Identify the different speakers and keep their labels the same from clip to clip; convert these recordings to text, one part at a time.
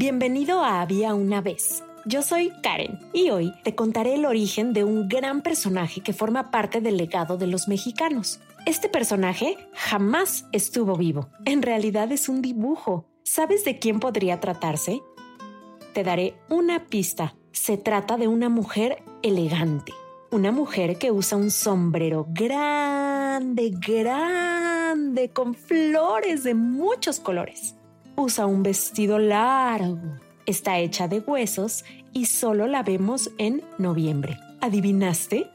Speaker 1: Bienvenido a Había una vez. Yo soy Karen y hoy te contaré el origen de un gran personaje que forma parte del legado de los mexicanos. Este personaje jamás estuvo vivo. En realidad es un dibujo. ¿Sabes de quién podría tratarse? Te daré una pista. Se trata de una mujer elegante. Una mujer que usa un sombrero grande, grande, con flores de muchos colores. Usa un vestido largo. Está hecha de huesos y solo la vemos en noviembre. ¿Adivinaste?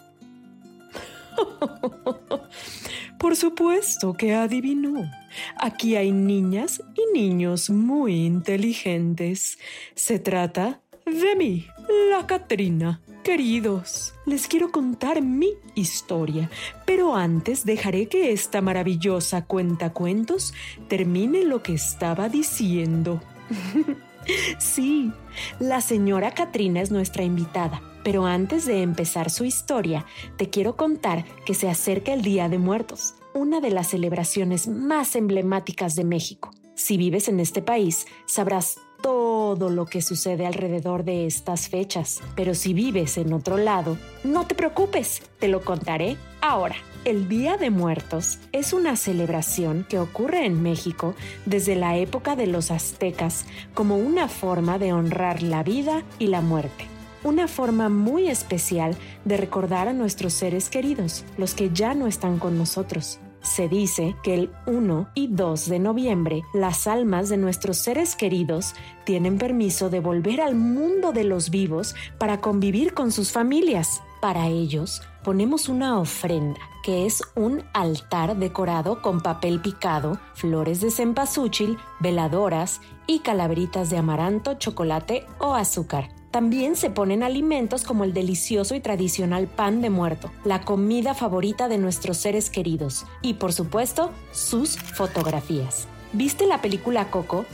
Speaker 1: Por supuesto que adivinó. Aquí hay niñas y niños muy inteligentes. Se trata de mí, la Catrina. Queridos, les quiero contar mi historia, pero antes dejaré que esta maravillosa cuentacuentos termine lo que estaba diciendo. sí, la señora Catrina es nuestra invitada, pero antes de empezar su historia, te quiero contar que se acerca el Día de Muertos, una de las celebraciones más emblemáticas de México. Si vives en este país, sabrás todo lo que sucede alrededor de estas fechas. Pero si vives en otro lado, no te preocupes, te lo contaré ahora. El Día de Muertos es una celebración que ocurre en México desde la época de los aztecas como una forma de honrar la vida y la muerte. Una forma muy especial de recordar a nuestros seres queridos, los que ya no están con nosotros. Se dice que el 1 y 2 de noviembre las almas de nuestros seres queridos tienen permiso de volver al mundo de los vivos para convivir con sus familias. Para ellos ponemos una ofrenda, que es un altar decorado con papel picado, flores de cempasúchil, veladoras y calaveritas de amaranto, chocolate o azúcar. También se ponen alimentos como el delicioso y tradicional pan de muerto, la comida favorita de nuestros seres queridos y por supuesto sus fotografías. ¿Viste la película Coco?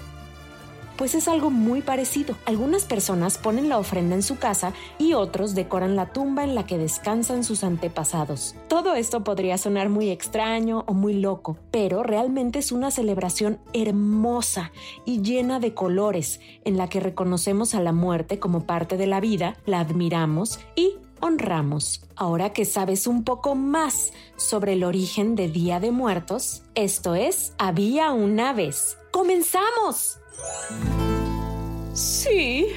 Speaker 1: Pues es algo muy parecido. Algunas personas ponen la ofrenda en su casa y otros decoran la tumba en la que descansan sus antepasados. Todo esto podría sonar muy extraño o muy loco, pero realmente es una celebración hermosa y llena de colores en la que reconocemos a la muerte como parte de la vida, la admiramos y honramos. Ahora que sabes un poco más sobre el origen de Día de Muertos, esto es Había una vez. ¡Comenzamos! Sí,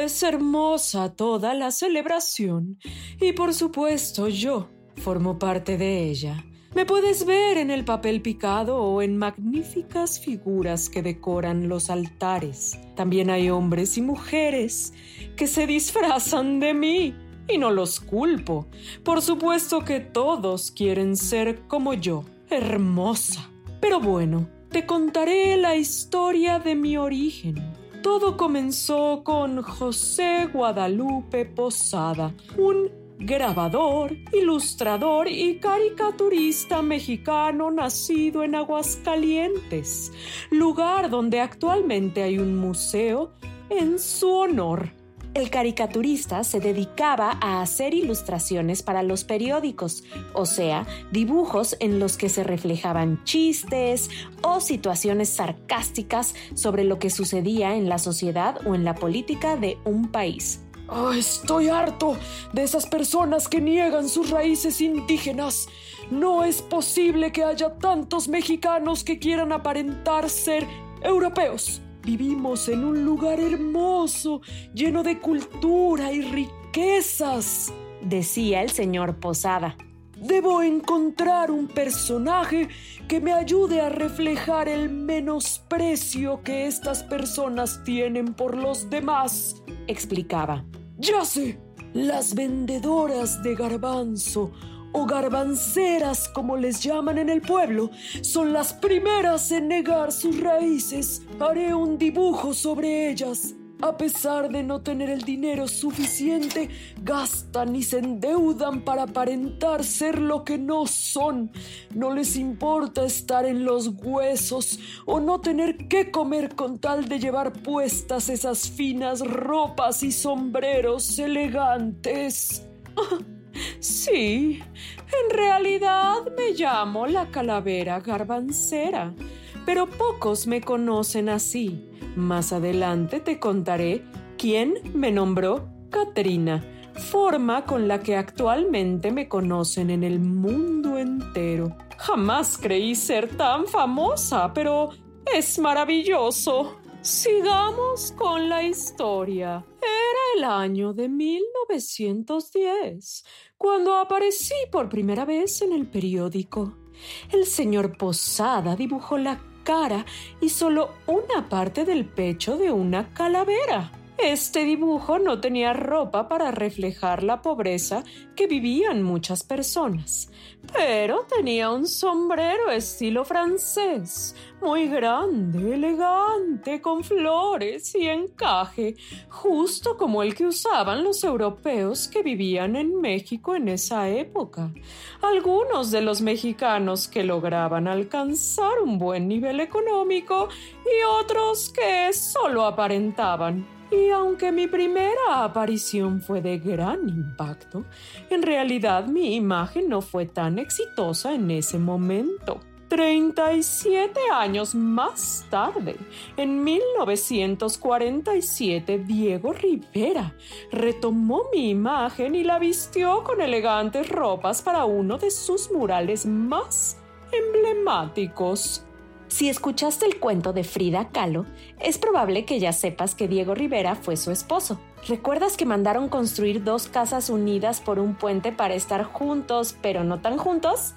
Speaker 1: es hermosa toda la celebración y por supuesto yo formo parte de ella. Me puedes ver en el papel picado o en magníficas figuras que decoran los altares. También hay hombres y mujeres que se disfrazan de mí y no los culpo. Por supuesto que todos quieren ser como yo, hermosa. Pero bueno, te contaré la historia de mi origen. Todo comenzó con José Guadalupe Posada, un grabador, ilustrador y caricaturista mexicano nacido en Aguascalientes, lugar donde actualmente hay un museo en su honor. El caricaturista se dedicaba a hacer ilustraciones para los periódicos, o sea, dibujos en los que se reflejaban chistes o situaciones sarcásticas sobre lo que sucedía en la sociedad o en la política de un país. Oh, estoy harto de esas personas que niegan sus raíces indígenas. No es posible que haya tantos mexicanos que quieran aparentar ser europeos. Vivimos en un lugar hermoso, lleno de cultura y riquezas, decía el señor Posada. Debo encontrar un personaje que me ayude a reflejar el menosprecio que estas personas tienen por los demás, explicaba. Ya sé, las vendedoras de garbanzo o garbanceras como les llaman en el pueblo, son las primeras en negar sus raíces. Haré un dibujo sobre ellas. A pesar de no tener el dinero suficiente, gastan y se endeudan para aparentar ser lo que no son. No les importa estar en los huesos o no tener que comer con tal de llevar puestas esas finas ropas y sombreros elegantes. Sí, en realidad me llamo la calavera garbancera, pero pocos me conocen así. Más adelante te contaré quién me nombró Katrina, forma con la que actualmente me conocen en el mundo entero. Jamás creí ser tan famosa, pero es maravilloso. Sigamos con la historia. Era el año de 1910, cuando aparecí por primera vez en el periódico. El señor Posada dibujó la cara y solo una parte del pecho de una calavera. Este dibujo no tenía ropa para reflejar la pobreza que vivían muchas personas, pero tenía un sombrero estilo francés, muy grande, elegante, con flores y encaje, justo como el que usaban los europeos que vivían en México en esa época. Algunos de los mexicanos que lograban alcanzar un buen nivel económico y otros que solo aparentaban. Y aunque mi primera aparición fue de gran impacto, en realidad mi imagen no fue tan exitosa en ese momento. 37 años más tarde, en 1947, Diego Rivera retomó mi imagen y la vistió con elegantes ropas para uno de sus murales más emblemáticos. Si escuchaste el cuento de Frida Kahlo, es probable que ya sepas que Diego Rivera fue su esposo. ¿Recuerdas que mandaron construir dos casas unidas por un puente para estar juntos, pero no tan juntos?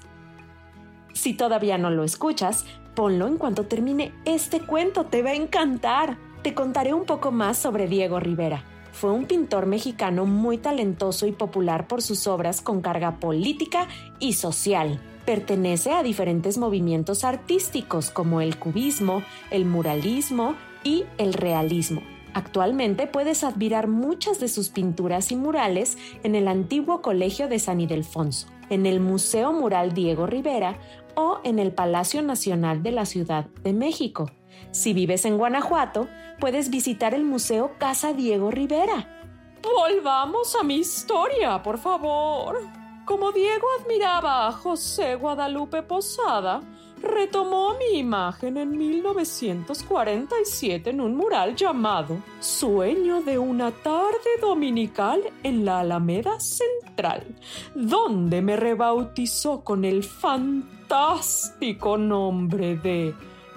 Speaker 1: Si todavía no lo escuchas, ponlo en cuanto termine este cuento, te va a encantar. Te contaré un poco más sobre Diego Rivera. Fue un pintor mexicano muy talentoso y popular por sus obras con carga política y social. Pertenece a diferentes movimientos artísticos como el cubismo, el muralismo y el realismo. Actualmente puedes admirar muchas de sus pinturas y murales en el antiguo Colegio de San Ildefonso, en el Museo Mural Diego Rivera o en el Palacio Nacional de la Ciudad de México. Si vives en Guanajuato, puedes visitar el Museo Casa Diego Rivera. Volvamos a mi historia, por favor. Como Diego admiraba a José Guadalupe Posada, retomó mi imagen en 1947 en un mural llamado Sueño de una tarde dominical en la Alameda Central, donde me rebautizó con el fantástico nombre de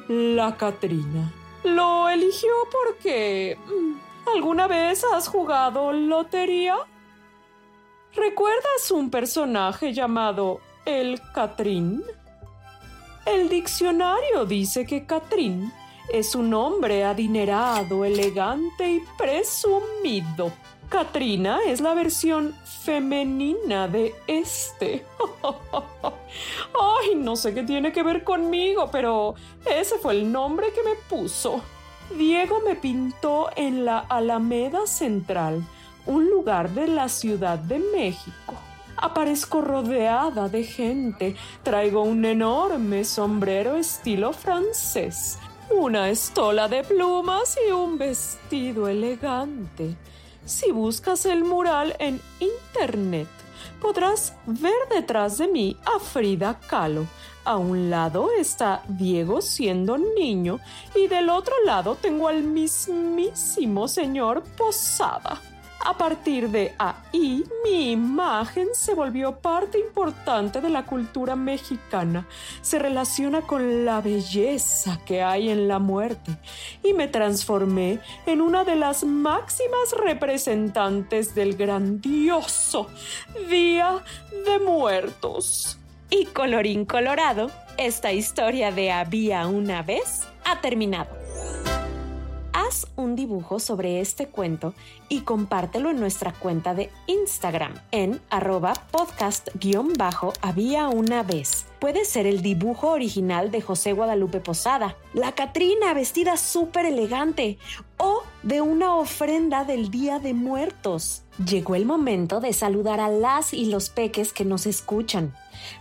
Speaker 1: La Catrina. Lo eligió porque... Mm, ¿Alguna vez has jugado lotería? ¿Recuerdas un personaje llamado el Catrín? El diccionario dice que Catrín es un hombre adinerado, elegante y presumido. Katrina es la versión femenina de este. Ay, no sé qué tiene que ver conmigo, pero ese fue el nombre que me puso. Diego me pintó en la Alameda Central un lugar de la Ciudad de México. Aparezco rodeada de gente, traigo un enorme sombrero estilo francés, una estola de plumas y un vestido elegante. Si buscas el mural en internet, podrás ver detrás de mí a Frida Kahlo. A un lado está Diego siendo niño y del otro lado tengo al mismísimo señor Posada. A partir de ahí, mi imagen se volvió parte importante de la cultura mexicana. Se relaciona con la belleza que hay en la muerte y me transformé en una de las máximas representantes del grandioso Día de Muertos. Y colorín colorado, esta historia de había una vez ha terminado. Un dibujo sobre este cuento y compártelo en nuestra cuenta de Instagram en arroba podcast-había una vez. Puede ser el dibujo original de José Guadalupe Posada, la Catrina vestida súper elegante o de una ofrenda del Día de Muertos. Llegó el momento de saludar a las y los peques que nos escuchan.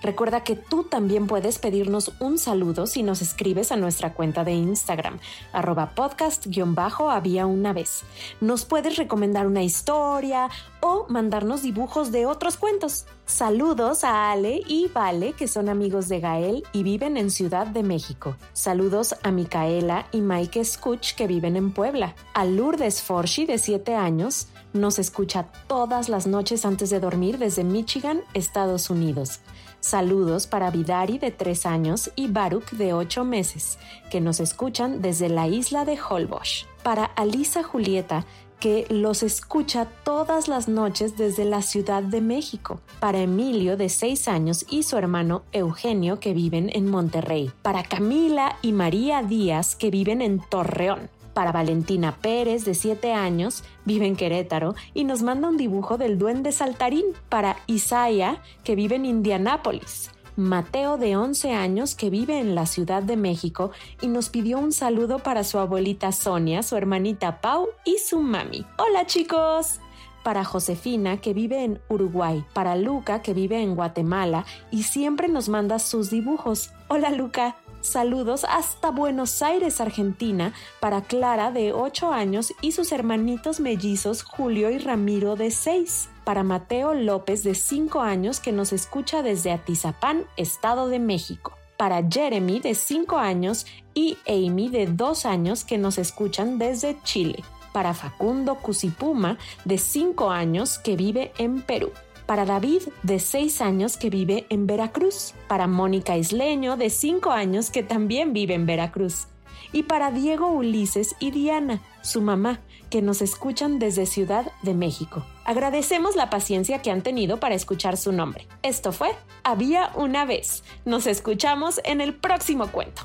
Speaker 1: Recuerda que tú también puedes pedirnos un saludo si nos escribes a nuestra cuenta de Instagram, arroba podcast-había una vez. Nos puedes recomendar una historia o mandarnos dibujos de otros cuentos. Saludos a Ale y Vale, que son amigos de Gael y viven en Ciudad de México. Saludos a Micaela y Mike Scuch, que viven en Puebla. A Lourdes Forshi, de 7 años, nos escucha todas las noches antes de dormir desde Michigan, Estados Unidos. Saludos para Vidari de 3 años y Baruch de 8 meses, que nos escuchan desde la isla de Holbox. Para Alisa Julieta, que los escucha todas las noches desde la Ciudad de México. Para Emilio, de 6 años, y su hermano Eugenio, que viven en Monterrey. Para Camila y María Díaz, que viven en Torreón para Valentina Pérez, de 7 años, vive en Querétaro y nos manda un dibujo del duende saltarín para Isaya, que vive en Indianápolis. Mateo, de 11 años, que vive en la Ciudad de México y nos pidió un saludo para su abuelita Sonia, su hermanita Pau y su mami. Hola chicos para Josefina, que vive en Uruguay, para Luca, que vive en Guatemala y siempre nos manda sus dibujos. Hola Luca, Saludos hasta Buenos Aires, Argentina, para Clara de 8 años y sus hermanitos mellizos Julio y Ramiro de 6. Para Mateo López de 5 años que nos escucha desde Atizapán, Estado de México. Para Jeremy de 5 años y Amy de 2 años que nos escuchan desde Chile. Para Facundo Cusipuma de 5 años que vive en Perú para David, de 6 años, que vive en Veracruz, para Mónica Isleño, de 5 años, que también vive en Veracruz, y para Diego Ulises y Diana, su mamá, que nos escuchan desde Ciudad de México. Agradecemos la paciencia que han tenido para escuchar su nombre. Esto fue Había una vez. Nos escuchamos en el próximo cuento.